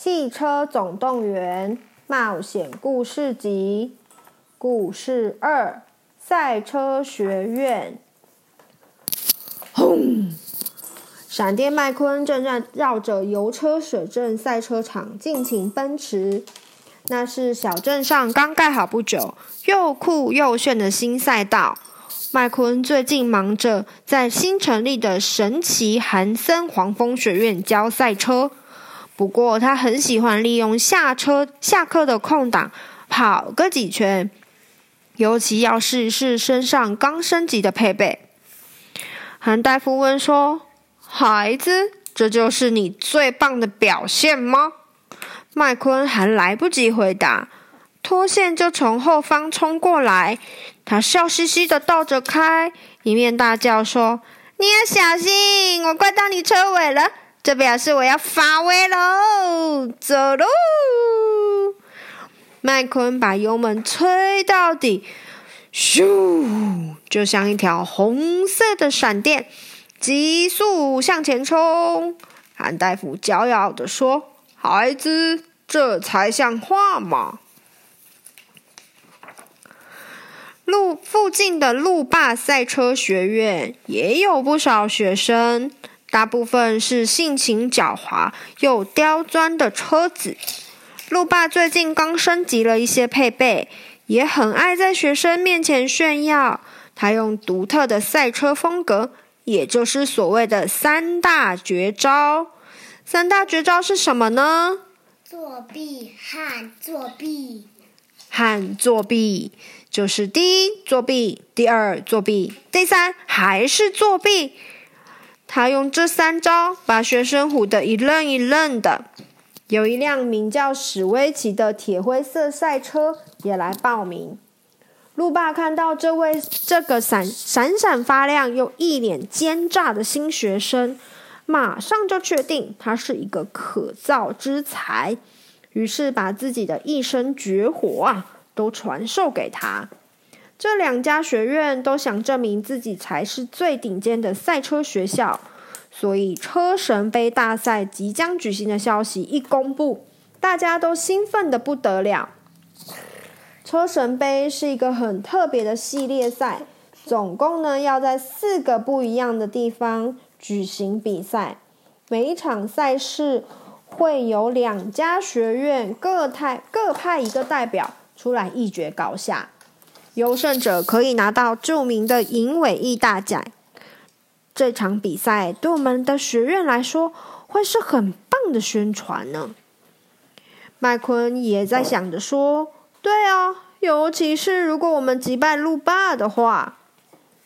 汽车总动员冒险故事集》故事二：赛车学院。轰！闪电麦昆正在绕着油车水镇赛车场尽情奔驰。那是小镇上刚盖好不久、又酷又炫的新赛道。麦昆最近忙着在新成立的神奇韩森黄蜂学院教赛车，不过他很喜欢利用下车下课的空档跑个几圈，尤其要试一试身上刚升级的配备。韩大夫问说：“孩子，这就是你最棒的表现吗？”麦昆还来不及回答。脱线就从后方冲过来，他笑嘻嘻的倒着开，一面大叫说：“你要小心，我快到你车尾了，这表示我要发威喽！走喽！”麦昆把油门催到底，咻，就像一条红色的闪电，急速向前冲。韩大夫骄傲的说：“孩子，这才像话嘛！”路附近的路霸赛车学院也有不少学生，大部分是性情狡猾又刁钻的车子。路霸最近刚升级了一些配备，也很爱在学生面前炫耀。他用独特的赛车风格，也就是所谓的三大绝招。三大绝招是什么呢？作弊和作弊。和作弊。就是第一作弊，第二作弊，第三还是作弊。他用这三招把学生唬得一愣一愣的。有一辆名叫史威奇的铁灰色赛车也来报名。路霸看到这位这个闪闪闪发亮又一脸奸诈的新学生，马上就确定他是一个可造之才，于是把自己的一身绝活啊。都传授给他。这两家学院都想证明自己才是最顶尖的赛车学校，所以车神杯大赛即将举行的消息一公布，大家都兴奋的不得了。车神杯是一个很特别的系列赛，总共呢要在四个不一样的地方举行比赛，每一场赛事会有两家学院各派各派一个代表。出来一决高下，优胜者可以拿到著名的银尾翼大奖。这场比赛对我们的学院来说会是很棒的宣传呢。麦昆也在想着说：“对啊，尤其是如果我们击败路霸的话。”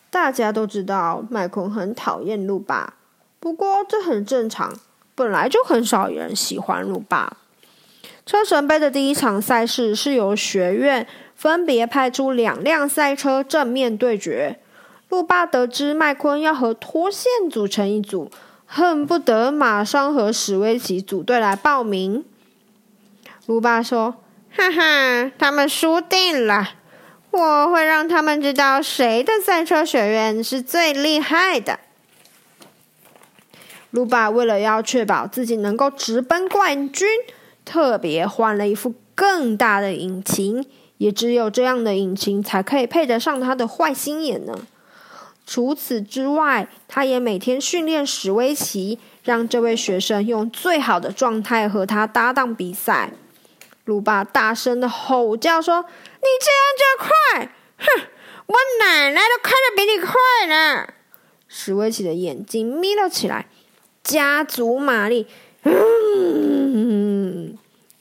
大家都知道麦昆很讨厌路霸，不过这很正常，本来就很少有人喜欢路霸。车神杯的第一场赛事是由学院分别派出两辆赛车正面对决。路霸得知麦昆要和脱线组成一组，恨不得马上和史威奇组队来报名。路霸说：“哈哈，他们输定了！我会让他们知道谁的赛车学院是最厉害的。”路霸为了要确保自己能够直奔冠军。特别换了一副更大的引擎，也只有这样的引擎才可以配得上他的坏心眼呢。除此之外，他也每天训练史威奇，让这位学生用最好的状态和他搭档比赛。鲁巴大声的吼叫说：“你这样就快！哼，我奶奶都开得比你快呢！”史威奇的眼睛眯了起来，加足马力。嗯，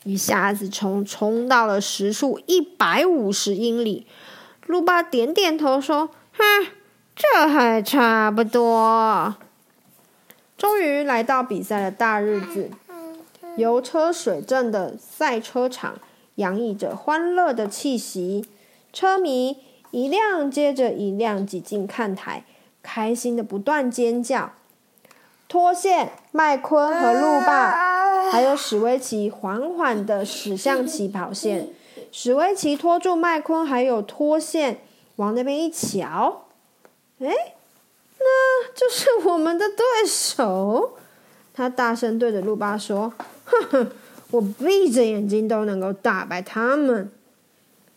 一下子冲冲到了时速一百五十英里。路霸点点头说：“哼，这还差不多。”终于来到比赛的大日子，油车水镇的赛车场洋溢着欢乐的气息，车迷一辆接着一辆挤进看台，开心的不断尖叫。脱线，麦昆和路霸还有史威奇缓缓的驶向起跑线。史威奇拖住麦昆，还有脱线，往那边一瞧，哎，那就是我们的对手。他大声对着路霸说：“哼哼，我闭着眼睛都能够打败他们。”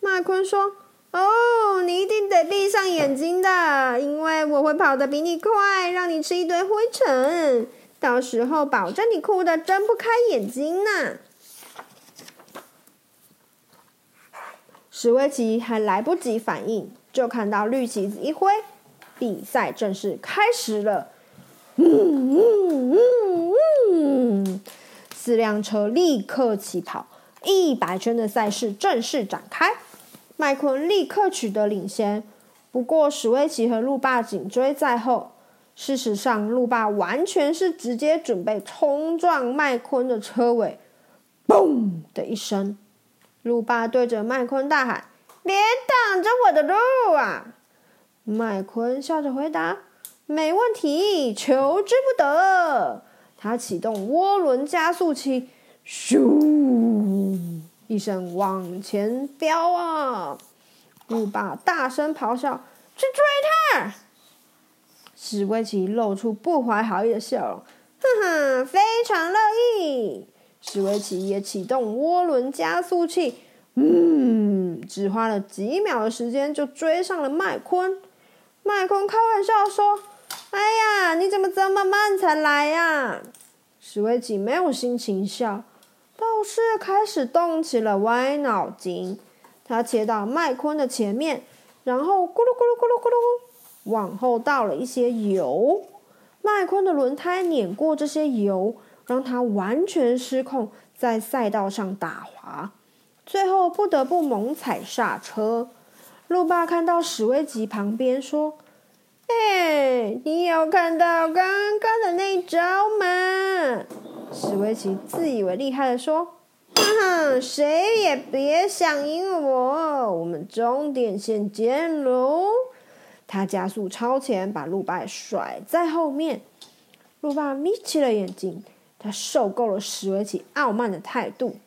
麦昆说：“哦，你一定得闭上眼睛的，因为我会跑得比你快，让你吃一堆灰尘。到时候保证你哭得睁不开眼睛呢。”史威奇还来不及反应，就看到绿旗子一挥，比赛正式开始了。嗯嗯嗯嗯，四辆车立刻起跑，一百圈的赛事正式展开。麦昆立刻取得领先，不过史威奇和路霸紧追在后。事实上，路霸完全是直接准备冲撞麦昆的车尾，嘣的一声，路霸对着麦昆大喊：“别挡着我的路啊！”麦昆笑着回答。没问题，求之不得。他启动涡轮加速器，咻一声往前飙啊！路霸大声咆哮：“去追他！”史威奇露出不怀好意的笑容，哼哼，非常乐意。史威奇也启动涡轮加速器，嗯，只花了几秒的时间就追上了麦昆。麦昆开玩笑说。哎呀，你怎么这么慢才来呀？史威奇没有心情笑，倒是开始动起了歪脑筋。他切到麦昆的前面，然后咕噜咕噜咕噜咕噜往后倒了一些油。麦昆的轮胎碾过这些油，让他完全失控，在赛道上打滑，最后不得不猛踩刹车。路霸看到史威奇旁边说。哎，你有看到刚刚的那招吗？史威奇自以为厉害的说：“ 哼哼，谁也别想赢我，我们终点线见喽！”他加速超前，把路霸甩在后面。路霸眯起了眼睛，他受够了史威奇傲慢的态度。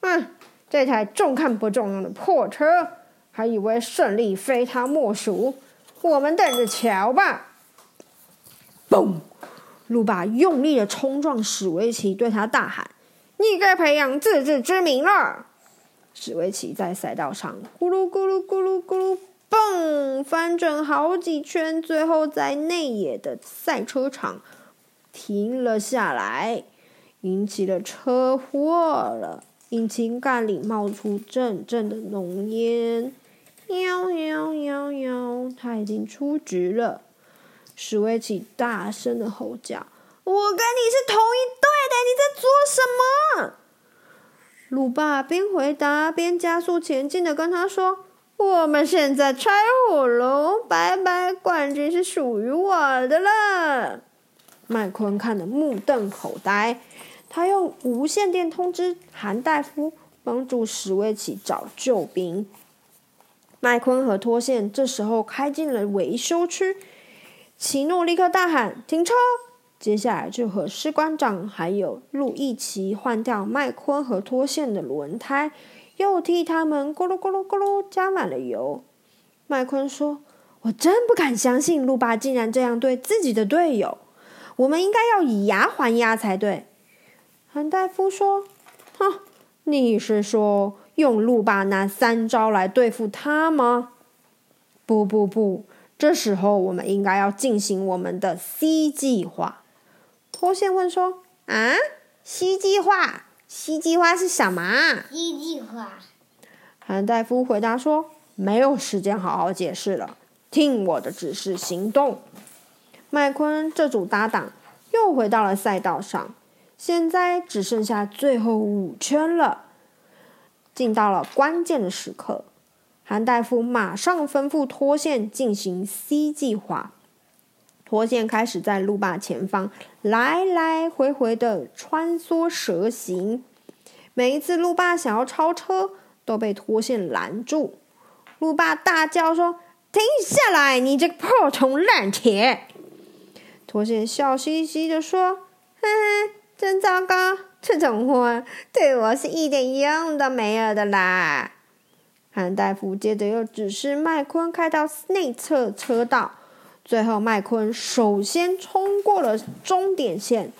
嗯，这台重看不重用的破车，还以为胜利非他莫属。我们等着瞧吧！嘣！路霸用力的冲撞史威奇，对他大喊：“你该培养自知之明了！”史威奇在赛道上咕噜咕噜咕噜咕噜嘣翻转好几圈，最后在内野的赛车场停了下来，引起了车祸了。引擎盖里冒出阵阵的浓烟。喵喵喵喵！他已经出局了。史威奇大声的吼叫：“我跟你是同一队的，你在做什么？”鲁霸边回答边加速前进的跟他说：“我们现在拆火龙，拜拜，冠军是属于我的了。”麦昆看得目瞪口呆，他用无线电通知韩大夫帮助史威奇找救兵。麦昆和脱线这时候开进了维修区，奇诺立刻大喊：“停车！”接下来就和士官长还有路易奇换掉麦昆和脱线的轮胎，又替他们咕噜咕噜咕噜加满了油。麦昆说：“我真不敢相信，路霸竟然这样对自己的队友，我们应该要以牙还牙才对。”韩大夫说：“哼，你是说？”用路霸那三招来对付他吗？不不不，这时候我们应该要进行我们的 C 计划。脱线问说：“啊，C 计划？C 计划是什么？”C 计划。韩大夫回答说：“没有时间好好解释了，听我的指示行动。”麦昆这组搭档又回到了赛道上，现在只剩下最后五圈了。进到了关键的时刻，韩大夫马上吩咐脱线进行 C 计划。脱线开始在路霸前方来来回回的穿梭蛇行。每一次路霸想要超车，都被脱线拦住。路霸大叫说：“停下来，你这个破铜烂铁！”脱线笑嘻嘻的说：“哼哼，真糟糕，这种货对我是一点用都没有的啦。”韩大夫接着又指示麦昆开到内侧车道，最后麦昆首先冲过了终点线。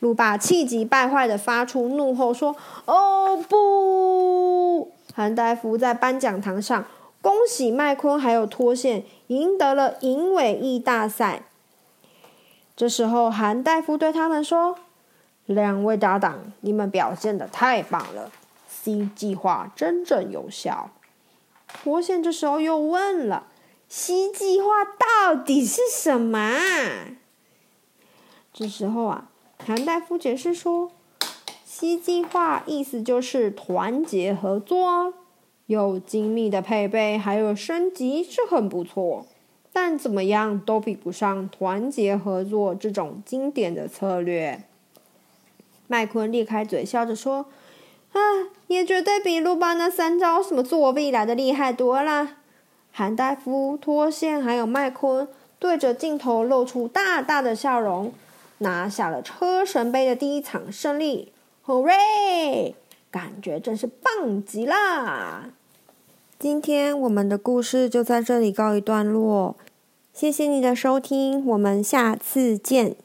路霸气急败坏的发出怒吼说：“哦不！”韩大夫在颁奖堂上恭喜麦昆还有脱线赢得了银尾翼大赛。这时候，韩大夫对他们说：“两位搭档，你们表现得太棒了，C 计划真正有效。”脱线这时候又问了：“C 计划到底是什么？”这时候啊，韩大夫解释说：“C 计划意思就是团结合作，有精密的配备，还有升级是很不错。”但怎么样都比不上团结合作这种经典的策略。麦昆裂开嘴笑着说：“啊，也绝对比路霸那三招什么作弊来的厉害多了。”韩大夫、脱线还有麦昆对着镜头露出大大的笑容，拿下了车神杯的第一场胜利。Hooray！感觉真是棒极了。今天我们的故事就在这里告一段落。谢谢你的收听，我们下次见。